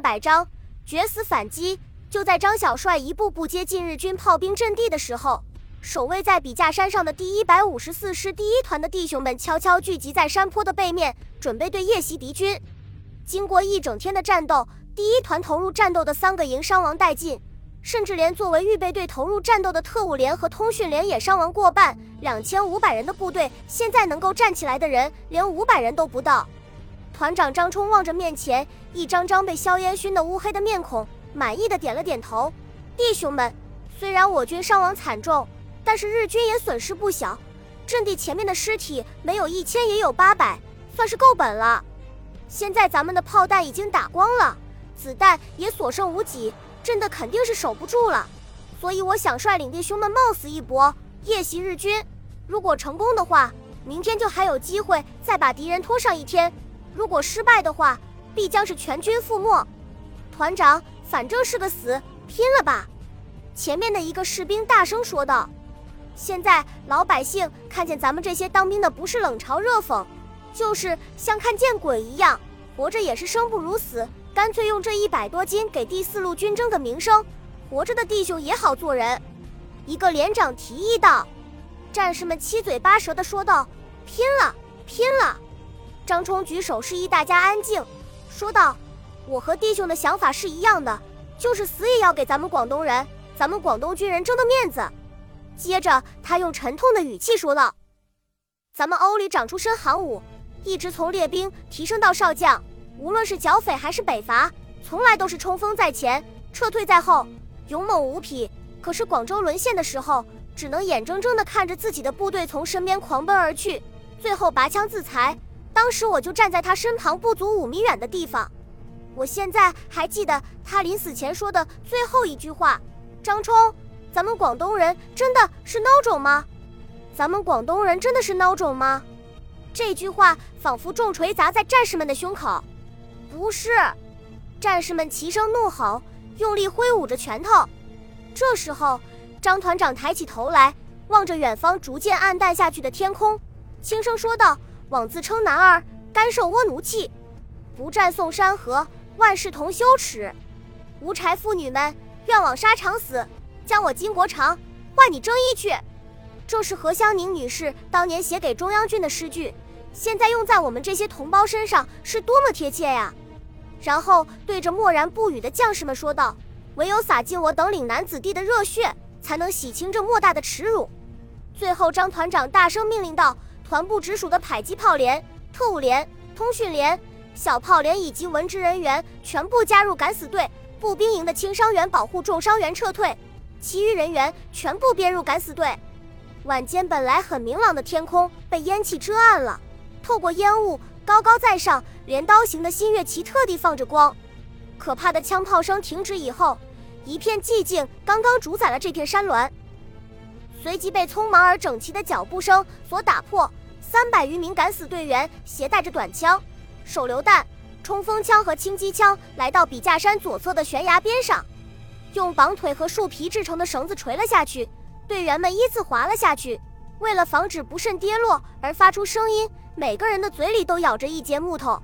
百张，决死反击。就在张小帅一步步接近日军炮兵阵地的时候，守卫在笔架山上的第一百五十四师第一团的弟兄们悄悄聚集在山坡的背面，准备对夜袭敌军。经过一整天的战斗，第一团投入战斗的三个营伤亡殆尽，甚至连作为预备队投入战斗的特务连和通讯连也伤亡过半。两千五百人的部队，现在能够站起来的人连五百人都不到。团长张冲望着面前一张张被硝烟熏得乌黑的面孔，满意的点了点头：“弟兄们，虽然我军伤亡惨重，但是日军也损失不小。阵地前面的尸体没有一千也有八百，算是够本了。现在咱们的炮弹已经打光了，子弹也所剩无几，真的肯定是守不住了。所以我想率领弟兄们冒死一搏，夜袭日军。如果成功的话，明天就还有机会再把敌人拖上一天。”如果失败的话，必将是全军覆没。团长，反正是个死，拼了吧！前面的一个士兵大声说道。现在老百姓看见咱们这些当兵的，不是冷嘲热讽，就是像看见鬼一样。活着也是生不如死，干脆用这一百多斤给第四路军争个名声，活着的弟兄也好做人。一个连长提议道。战士们七嘴八舌地说道：“拼了，拼了！”张冲举手示意大家安静，说道：“我和弟兄的想法是一样的，就是死也要给咱们广东人、咱们广东军人争的面子。”接着，他用沉痛的语气说道：“咱们欧里长出身行武，一直从列兵提升到少将，无论是剿匪还是北伐，从来都是冲锋在前，撤退在后，勇猛无匹。可是广州沦陷的时候，只能眼睁睁地看着自己的部队从身边狂奔而去，最后拔枪自裁。”当时我就站在他身旁不足五米远的地方，我现在还记得他临死前说的最后一句话：“张冲，咱们广东人真的是孬种吗？咱们广东人真的是孬种吗？”这句话仿佛重锤砸在战士们的胸口。不是，战士们齐声怒吼，用力挥舞着拳头。这时候，张团长抬起头来，望着远方逐渐暗淡下去的天空，轻声说道。枉自称男儿，甘受倭奴气，不战送山河，万事同羞耻。无柴妇女们，愿往沙场死，将我金国长换你征衣去。这是何香凝女士当年写给中央军的诗句，现在用在我们这些同胞身上，是多么贴切呀！然后对着默然不语的将士们说道：“唯有洒尽我等岭南子弟的热血，才能洗清这莫大的耻辱。”最后，张团长大声命令道。团部直属的迫击炮连、特务连、通讯连、小炮连以及文职人员全部加入敢死队，步兵营的轻伤员保护重伤员撤退，其余人员全部编入敢死队。晚间本来很明朗的天空被烟气遮暗了，透过烟雾，高高在上镰刀形的新月旗特地放着光。可怕的枪炮声停止以后，一片寂静刚刚主宰了这片山峦，随即被匆忙而整齐的脚步声所打破。三百余名敢死队员携带着短枪、手榴弹、冲锋枪和轻机枪，来到笔架山左侧的悬崖边上，用绑腿和树皮制成的绳子垂了下去。队员们依次滑了下去。为了防止不慎跌落而发出声音，每个人的嘴里都咬着一截木头。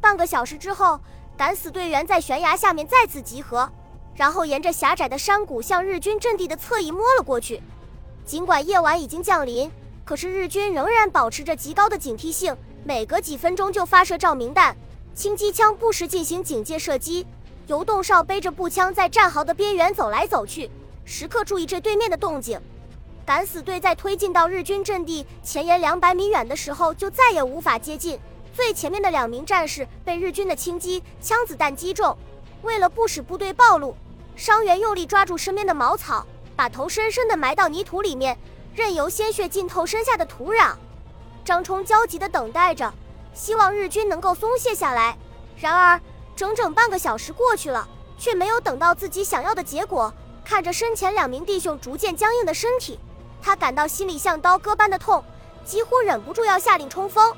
半个小时之后，敢死队员在悬崖下面再次集合，然后沿着狭窄的山谷向日军阵地的侧翼摸了过去。尽管夜晚已经降临。可是日军仍然保持着极高的警惕性，每隔几分钟就发射照明弹、轻机枪，不时进行警戒射击。游动哨背着步枪在战壕的边缘走来走去，时刻注意着对面的动静。敢死队在推进到日军阵地前沿两百米远的时候，就再也无法接近。最前面的两名战士被日军的轻机枪子弹击中，为了不使部队暴露，伤员用力抓住身边的茅草，把头深深地埋到泥土里面。任由鲜血浸透身下的土壤，张冲焦急地等待着，希望日军能够松懈下来。然而，整整半个小时过去了，却没有等到自己想要的结果。看着身前两名弟兄逐渐僵硬的身体，他感到心里像刀割般的痛，几乎忍不住要下令冲锋。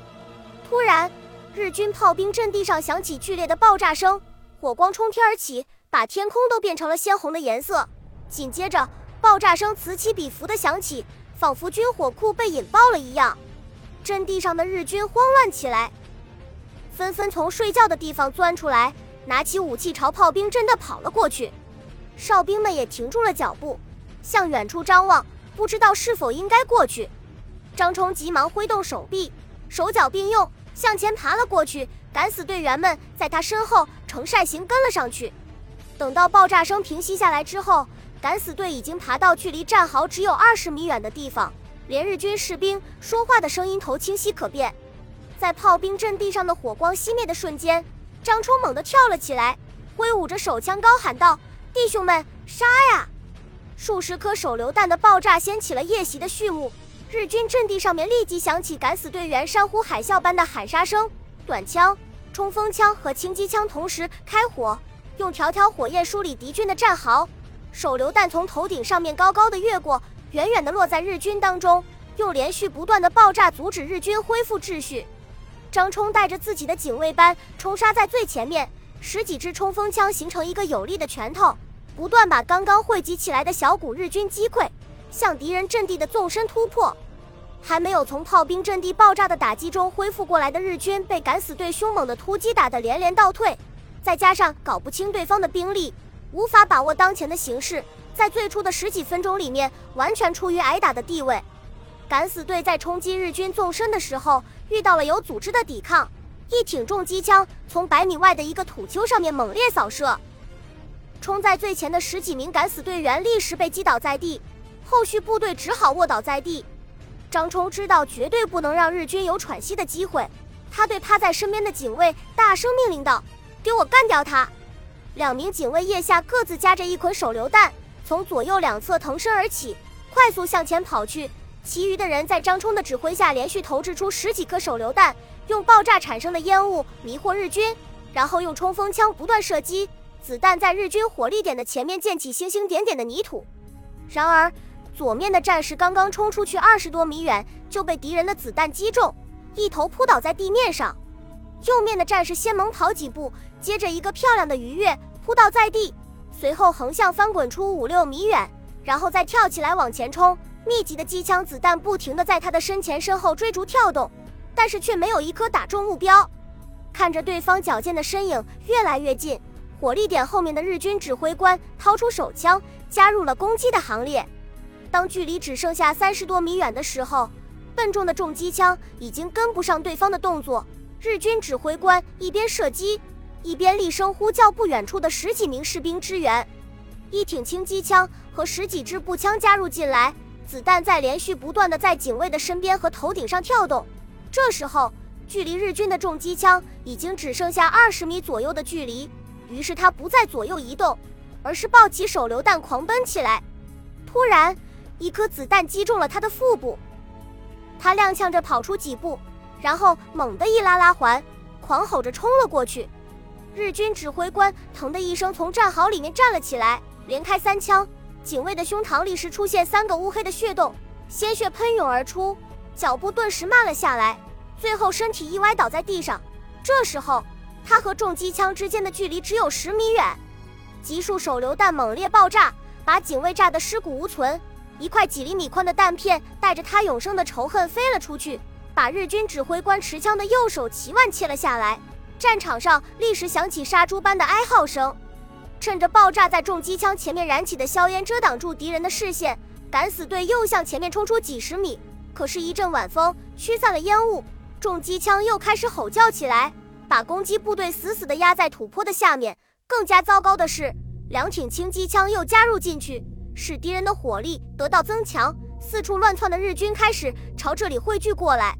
突然，日军炮兵阵地上响起剧烈的爆炸声，火光冲天而起，把天空都变成了鲜红的颜色。紧接着，爆炸声此起彼伏地响起。仿佛军火库被引爆了一样，阵地上的日军慌乱起来，纷纷从睡觉的地方钻出来，拿起武器朝炮兵阵地跑了过去。哨兵们也停住了脚步，向远处张望，不知道是否应该过去。张冲急忙挥动手臂，手脚并用，向前爬了过去。敢死队员们在他身后呈扇形跟了上去。等到爆炸声平息下来之后，敢死队已经爬到距离战壕只有二十米远的地方，连日军士兵说话的声音头清晰可辨。在炮兵阵地上的火光熄灭的瞬间，张冲猛地跳了起来，挥舞着手枪高喊道：“弟兄们，杀呀！”数十颗手榴弹的爆炸掀起了夜袭的序幕。日军阵地上面立即响起敢死队员山呼海啸般的喊杀声，短枪、冲锋枪和轻机枪同时开火，用条条火焰梳理敌军的战壕。手榴弹从头顶上面高高的越过，远远的落在日军当中，用连续不断的爆炸阻止日军恢复秩序。张冲带着自己的警卫班冲杀在最前面，十几支冲锋枪形成一个有力的拳头，不断把刚刚汇集起来的小股日军击溃。向敌人阵地的纵深突破，还没有从炮兵阵地爆炸的打击中恢复过来的日军，被敢死队凶猛的突击打得连连倒退。再加上搞不清对方的兵力，无法把握当前的形势，在最初的十几分钟里面，完全处于挨打的地位。敢死队在冲击日军纵深的时候，遇到了有组织的抵抗，一挺重机枪从百米外的一个土丘上面猛烈扫射，冲在最前的十几名敢死队员立时被击倒在地。后续部队只好卧倒在地。张冲知道绝对不能让日军有喘息的机会，他对趴在身边的警卫大声命令道：“给我干掉他！”两名警卫腋下各自夹着一捆手榴弹，从左右两侧腾身而起，快速向前跑去。其余的人在张冲的指挥下，连续投掷出十几颗手榴弹，用爆炸产生的烟雾迷惑日军，然后用冲锋枪不断射击，子弹在日军火力点的前面溅起星星点点的泥土。然而，左面的战士刚刚冲出去二十多米远，就被敌人的子弹击中，一头扑倒在地面上。右面的战士先猛跑几步，接着一个漂亮的鱼跃，扑倒在地，随后横向翻滚出五六米远，然后再跳起来往前冲。密集的机枪子弹不停地在他的身前身后追逐跳动，但是却没有一颗打中目标。看着对方矫健的身影越来越近，火力点后面的日军指挥官掏出手枪，加入了攻击的行列。当距离只剩下三十多米远的时候，笨重的重机枪已经跟不上对方的动作。日军指挥官一边射击，一边厉声呼叫不远处的十几名士兵支援。一挺轻机枪和十几支步枪加入进来，子弹在连续不断的在警卫的身边和头顶上跳动。这时候，距离日军的重机枪已经只剩下二十米左右的距离，于是他不再左右移动，而是抱起手榴弹狂奔起来。突然，一颗子弹击中了他的腹部，他踉跄着跑出几步，然后猛地一拉拉环，狂吼着冲了过去。日军指挥官疼的一声从战壕里面站了起来，连开三枪，警卫的胸膛立时出现三个乌黑的血洞，鲜血喷涌而出，脚步顿时慢了下来，最后身体一歪倒在地上。这时候，他和重机枪之间的距离只有十米远，集束手榴弹猛烈爆炸，把警卫炸得尸骨无存。一块几厘米宽的弹片带着他永生的仇恨飞了出去，把日军指挥官持枪的右手齐腕切了下来。战场上立时响起杀猪般的哀号声。趁着爆炸在重机枪前面燃起的硝烟遮挡住敌人的视线，敢死队又向前面冲出几十米。可是，一阵晚风驱散了烟雾，重机枪又开始吼叫起来，把攻击部队死死地压在土坡的下面。更加糟糕的是，两挺轻机枪又加入进去。使敌人的火力得到增强，四处乱窜的日军开始朝这里汇聚过来。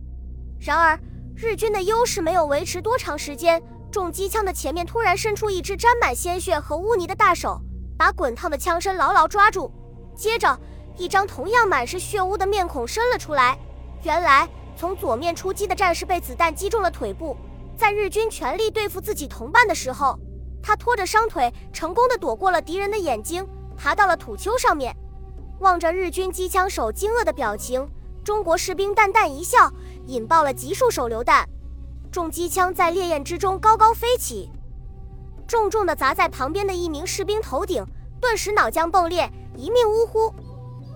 然而，日军的优势没有维持多长时间，重机枪的前面突然伸出一只沾满鲜血和污泥的大手，把滚烫的枪身牢牢抓住。接着，一张同样满是血污的面孔伸了出来。原来，从左面出击的战士被子弹击中了腿部，在日军全力对付自己同伴的时候，他拖着伤腿，成功的躲过了敌人的眼睛。爬到了土丘上面，望着日军机枪手惊愕的表情，中国士兵淡淡一笑，引爆了集束手榴弹。重机枪在烈焰之中高高飞起，重重的砸在旁边的一名士兵头顶，顿时脑浆迸裂，一命呜呼。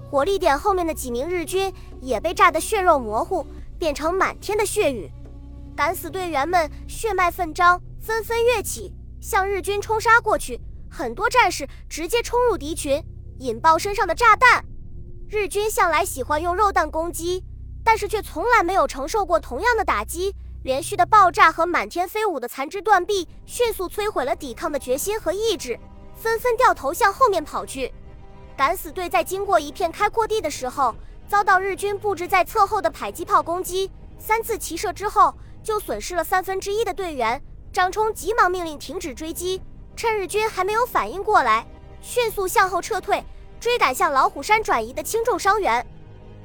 火力点后面的几名日军也被炸得血肉模糊，变成满天的血雨。敢死队员们血脉奋张，纷纷跃起，向日军冲杀过去，很多战士直接冲入敌群，引爆身上的炸弹。日军向来喜欢用肉弹攻击，但是却从来没有承受过同样的打击。连续的爆炸和满天飞舞的残肢断臂，迅速摧毁了抵抗的决心和意志，纷纷掉头向后面跑去。敢死队在经过一片开阔地的时候，遭到日军布置在侧后的迫击炮攻击，三次齐射之后，就损失了三分之一的队员。张冲急忙命令停止追击，趁日军还没有反应过来，迅速向后撤退，追赶向老虎山转移的轻重伤员。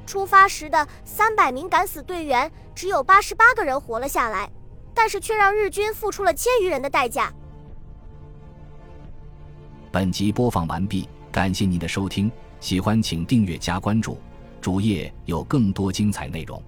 出发时的三百名敢死队员，只有八十八个人活了下来，但是却让日军付出了千余人的代价。本集播放完毕，感谢您的收听，喜欢请订阅加关注，主页有更多精彩内容。